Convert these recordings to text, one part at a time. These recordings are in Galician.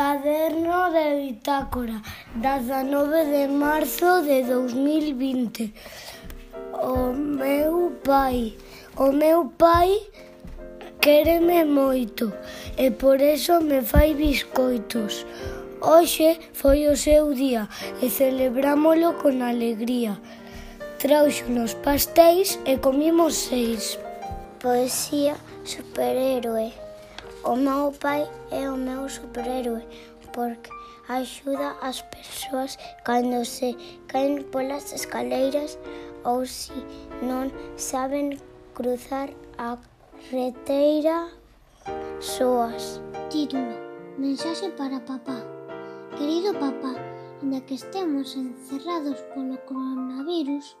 Caderno de bitácora, 19 de marzo de 2020. O meu pai, o meu pai quéreme moito e por eso me fai biscoitos. Hoxe foi o seu día e celebrámolo con alegría. Tráuxonos pastéis e comimos seis. Poesía superhéroe. O meu pai é o meu superhéroe porque axuda as persoas cando se caen polas escaleiras ou si non saben cruzar a reteira soas. Título Mensaxe para papá Querido papá, inda que estemos encerrados polo coronavirus,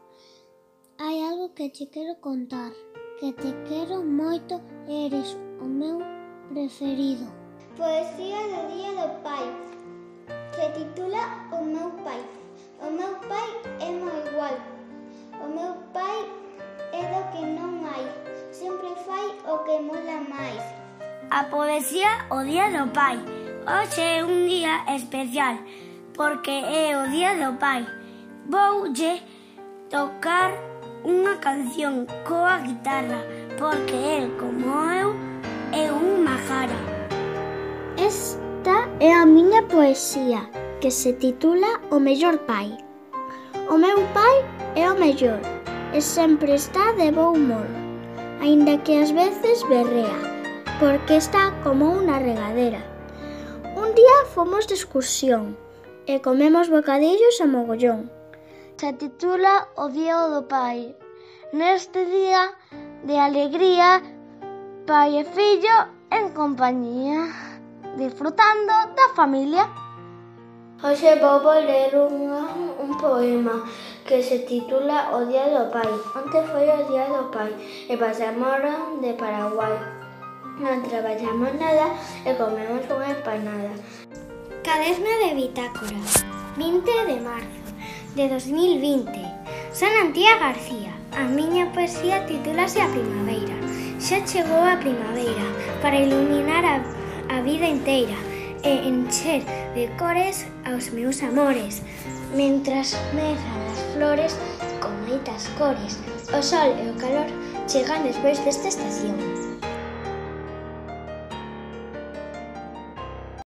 hai algo que che quero contar, que te quero moito eres o meu preferido. Poesía do Día do Pai. Se titula O meu pai. O meu pai é moi igual. O meu pai é do que non hai. Sempre fai o que mola máis. A poesía o Día do Pai. Hoxe é un día especial porque é o Día do Pai. Voulle tocar unha canción coa guitarra porque el, como eu, é un majara. é a miña poesía, que se titula O mellor pai. O meu pai é o mellor, e sempre está de bo humor, aínda que ás veces berrea, porque está como unha regadera. Un día fomos de excursión e comemos bocadillos a mogollón. Se titula O Día do Pai. Neste día de alegría, pai e fillo en compañía disfrutando da familia. Hoxe vou ler un, un poema que se titula O Día do Pai. Onte foi o Día do Pai e pasamos de Paraguai. Non traballamos nada e comemos unha empanada. Caderno de bitácora, 20 de marzo de 2020. Son Antía García. A miña poesía titúlase A Primavera. Xa chegou a primavera para iluminar a a vida inteira e encher de cores aos meus amores. Mentras medran as flores con moitas cores, o sol e o calor chegan despois desta estación.